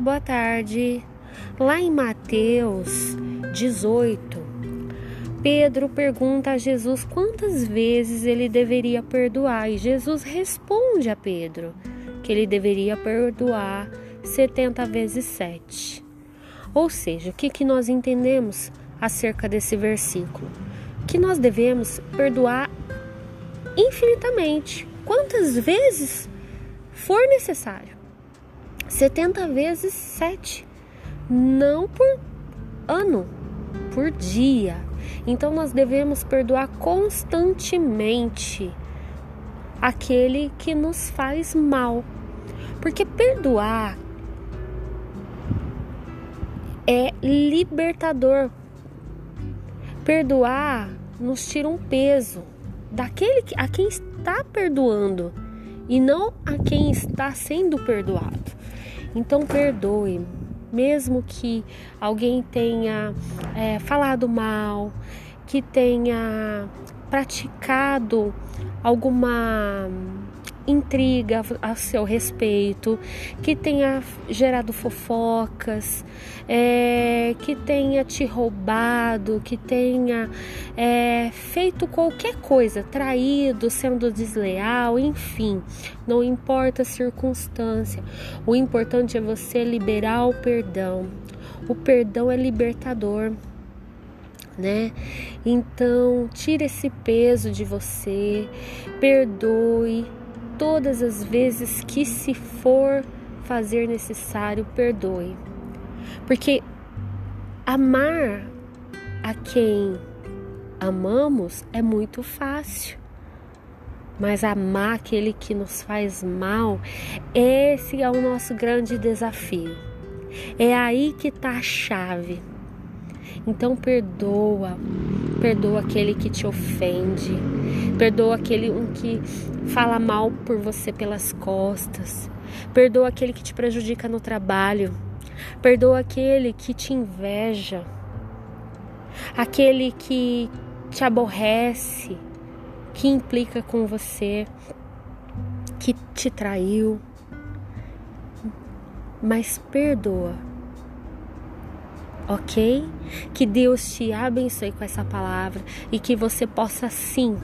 boa tarde. Lá em Mateus 18, Pedro pergunta a Jesus quantas vezes ele deveria perdoar e Jesus responde a Pedro que ele deveria perdoar 70 vezes 7. Ou seja, o que, que nós entendemos acerca desse versículo? Que nós devemos perdoar infinitamente, quantas vezes for necessário. 70 vezes 7, não por ano, por dia. Então nós devemos perdoar constantemente aquele que nos faz mal. Porque perdoar é libertador. Perdoar nos tira um peso daquele a quem está perdoando e não a quem está sendo perdoado. Então perdoe, mesmo que alguém tenha é, falado mal, que tenha praticado alguma intriga a seu respeito, que tenha gerado fofocas, é, que tenha te roubado, que tenha é, feito qualquer coisa, traído, sendo desleal, enfim, não importa a circunstância, o importante é você liberar o perdão. O perdão é libertador né? Então, tire esse peso de você, perdoe, todas as vezes que se for fazer necessário, perdoe. Porque amar a quem amamos é muito fácil. Mas amar aquele que nos faz mal, esse é o nosso grande desafio. É aí que está a chave. Então perdoa, perdoa aquele que te ofende, perdoa aquele um que fala mal por você pelas costas, perdoa aquele que te prejudica no trabalho, perdoa aquele que te inveja, aquele que te aborrece, que implica com você, que te traiu. Mas perdoa ok? Que Deus te abençoe com essa palavra e que você possa sim,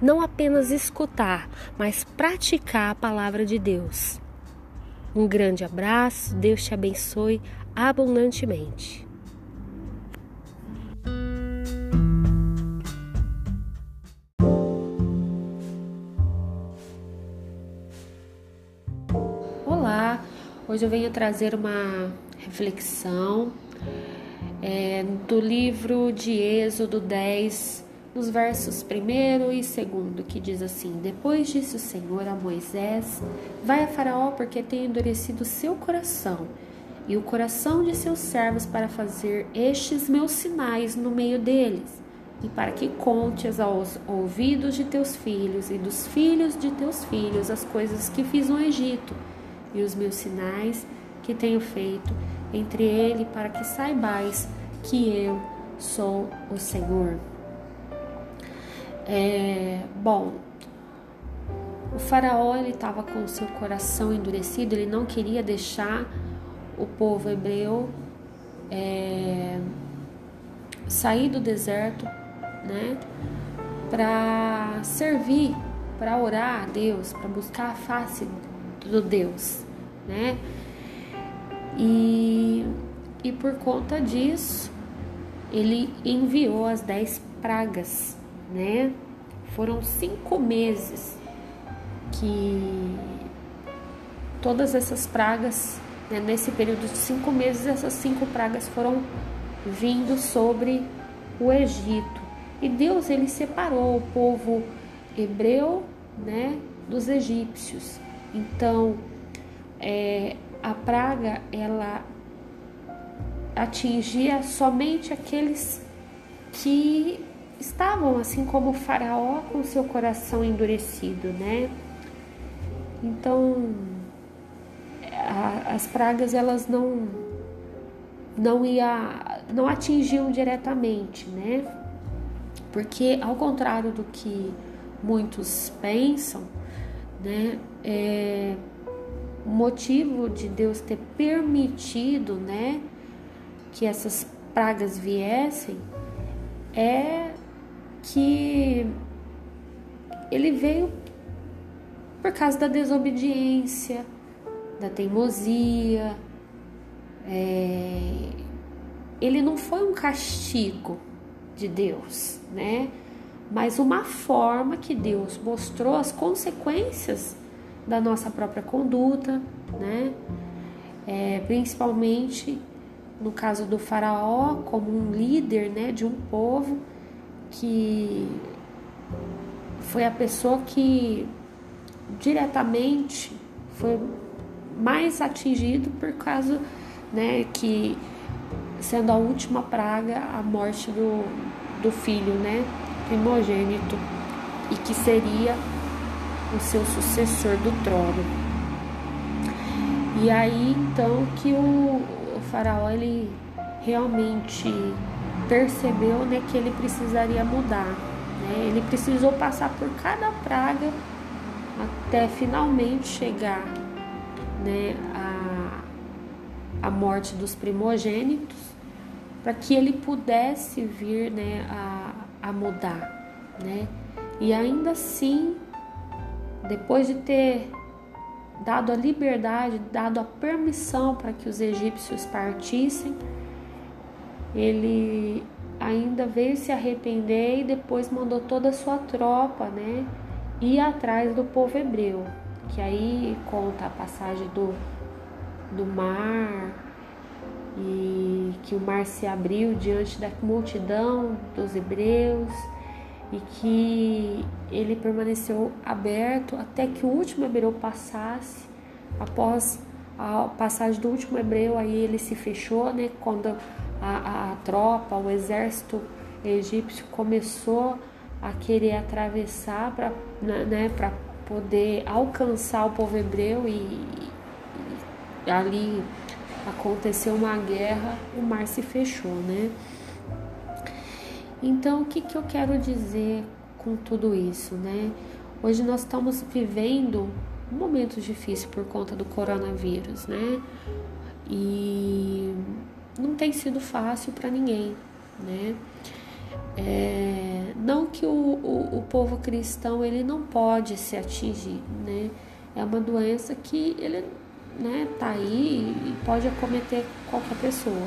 não apenas escutar, mas praticar a palavra de Deus. Um grande abraço, Deus te abençoe abundantemente. Olá, hoje eu venho trazer uma reflexão é, do livro de Êxodo 10, nos versos 1 e 2, que diz assim: Depois disse o Senhor a Moisés: Vai a Faraó, porque tem endurecido seu coração e o coração de seus servos para fazer estes meus sinais no meio deles, e para que contes aos ouvidos de teus filhos e dos filhos de teus filhos as coisas que fiz no Egito e os meus sinais que tenho feito entre ele, para que saibais que eu sou o Senhor. É, bom, o faraó ele estava com seu coração endurecido, ele não queria deixar o povo hebreu é, sair do deserto, né, para servir, para orar a Deus, para buscar a face do Deus, né? E, e por conta disso, ele enviou as dez pragas, né? Foram cinco meses que todas essas pragas, né, nesse período de cinco meses, essas cinco pragas foram vindo sobre o Egito. E Deus ele separou o povo hebreu, né, dos egípcios. Então, é, a praga ela atingia somente aqueles que estavam assim como o faraó com seu coração endurecido, né? Então a, as pragas elas não não ia não atingiam diretamente, né? Porque ao contrário do que muitos pensam, né? É, o motivo de Deus ter permitido, né, que essas pragas viessem é que ele veio por causa da desobediência, da teimosia. É... Ele não foi um castigo de Deus, né? Mas uma forma que Deus mostrou as consequências da nossa própria conduta, né? É, principalmente no caso do faraó como um líder, né, de um povo que foi a pessoa que diretamente foi mais atingido por causa, né, que sendo a última praga a morte do, do filho, né, primogênito e que seria o seu sucessor do trono. E aí então que o, faraó ele realmente percebeu né, que ele precisaria mudar. Né? Ele precisou passar por cada praga até finalmente chegar né, a, a morte dos primogênitos, para que ele pudesse vir né, a, a mudar. Né? E ainda assim depois de ter dado a liberdade, dado a permissão para que os egípcios partissem, ele ainda veio se arrepender e depois mandou toda a sua tropa, né, ir atrás do povo hebreu, que aí conta a passagem do, do mar e que o mar se abriu diante da multidão dos hebreus e que ele permaneceu aberto até que o último hebreu passasse. Após a passagem do último hebreu, aí ele se fechou, né? Quando a, a, a tropa, o exército egípcio começou a querer atravessar para né, né poder alcançar o povo hebreu e, e ali aconteceu uma guerra, o mar se fechou, né? Então, o que, que eu quero dizer com tudo isso, né? Hoje nós estamos vivendo um momento difícil por conta do coronavírus, né? E não tem sido fácil para ninguém, né? É, não que o, o, o, povo cristão ele não pode se atingir, né? É uma doença que ele né, tá aí e pode acometer qualquer pessoa.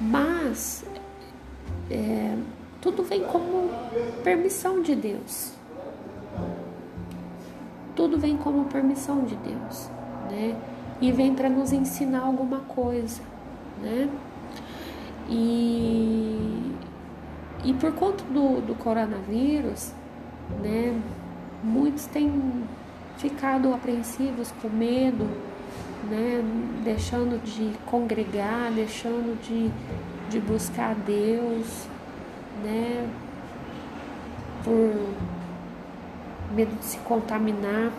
Mas é, tudo vem como permissão de Deus. Tudo vem como permissão de Deus, né? E vem para nos ensinar alguma coisa, né? E, e por conta do, do coronavírus, né? Muitos têm ficado apreensivos, com medo, né? Deixando de congregar, deixando de de buscar Deus, né? Por medo de se contaminar.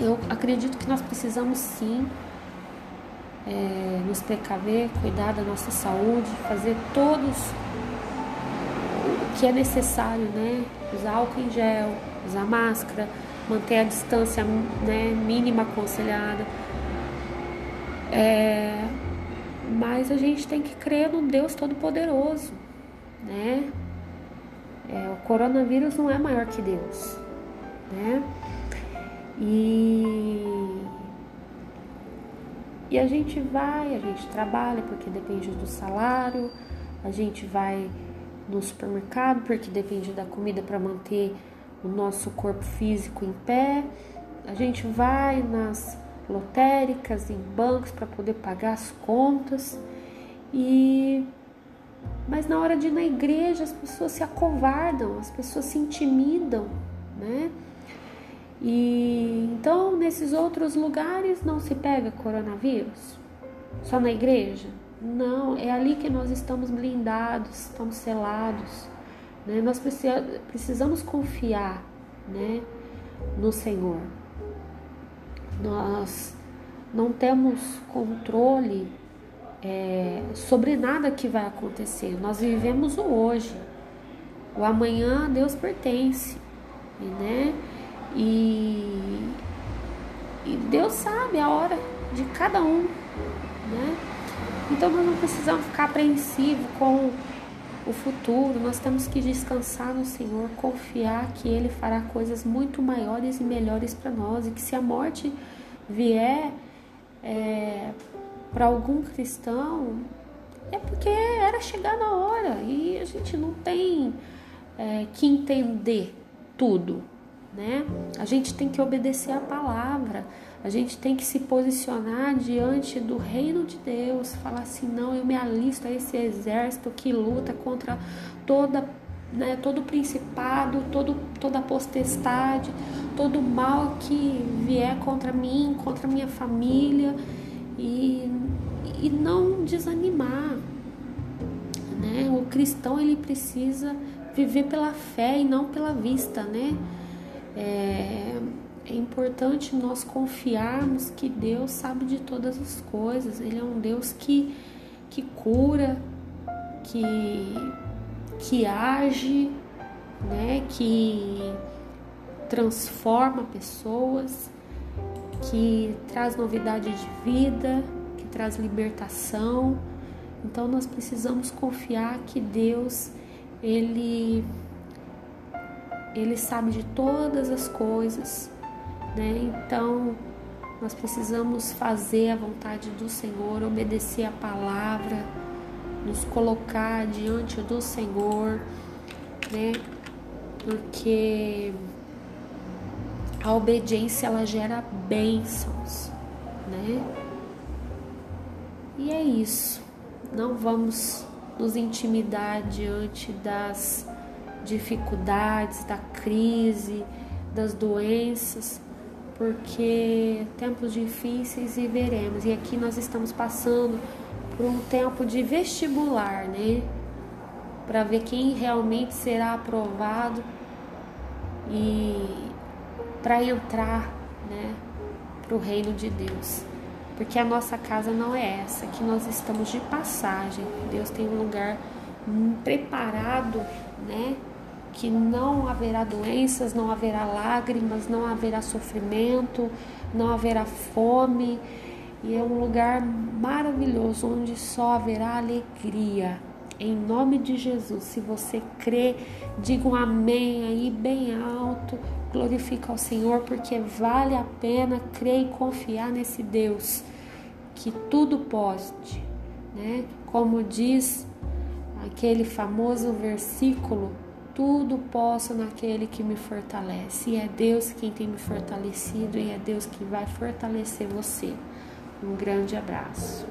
Eu acredito que nós precisamos sim é, nos precaver, cuidar da nossa saúde, fazer todos o que é necessário, né? Usar álcool em gel, usar máscara, manter a distância né, mínima aconselhada. É, mas a gente tem que crer no Deus Todo-Poderoso, né? É, o coronavírus não é maior que Deus, né? E, e a gente vai, a gente trabalha porque depende do salário, a gente vai no supermercado porque depende da comida para manter o nosso corpo físico em pé, a gente vai nas lotéricas, em bancos para poder pagar as contas. E mas na hora de ir na igreja as pessoas se acovardam, as pessoas se intimidam, né? E então nesses outros lugares não se pega coronavírus? Só na igreja? Não, é ali que nós estamos blindados, estamos selados. Né? Nós precisamos confiar né, no Senhor. Nós não temos controle é, sobre nada que vai acontecer. Nós vivemos o hoje. O amanhã a Deus pertence, né? E, e Deus sabe a hora de cada um, né? Então nós não precisamos ficar apreensivos com o futuro, nós temos que descansar no Senhor, confiar que Ele fará coisas muito maiores e melhores para nós e que se a morte vier é, para algum cristão, é porque era chegar na hora e a gente não tem é, que entender tudo, né? A gente tem que obedecer a palavra, a gente tem que se posicionar diante do reino de Deus, falar assim: não, eu me alisto a esse exército que luta contra toda, né, todo principado, todo, toda potestade, todo mal que vier contra mim, contra minha família, e, e não desanimar. Né? O cristão ele precisa viver pela fé e não pela vista, né? É, é importante nós confiarmos que Deus sabe de todas as coisas. Ele é um Deus que, que cura, que, que age, né? que transforma pessoas, que traz novidade de vida, que traz libertação. Então nós precisamos confiar que Deus ele ele sabe de todas as coisas, né? Então, nós precisamos fazer a vontade do Senhor, obedecer a palavra, nos colocar diante do Senhor, né? Porque a obediência ela gera bênçãos, né? E é isso. Não vamos nos intimidar diante das dificuldades, da crise, das doenças, porque tempos difíceis viveremos. E aqui nós estamos passando por um tempo de vestibular, né? Para ver quem realmente será aprovado e para entrar, né, para o reino de Deus. Porque a nossa casa não é essa, que nós estamos de passagem. Deus tem um lugar preparado, né? Que não haverá doenças, não haverá lágrimas, não haverá sofrimento, não haverá fome. E é um lugar maravilhoso onde só haverá alegria. Em nome de Jesus, se você crê, diga um amém aí bem alto, glorifica ao Senhor, porque vale a pena crer e confiar nesse Deus que tudo pode, né? Como diz aquele famoso versículo tudo posso naquele que me fortalece. E é Deus quem tem me fortalecido e é Deus que vai fortalecer você. Um grande abraço.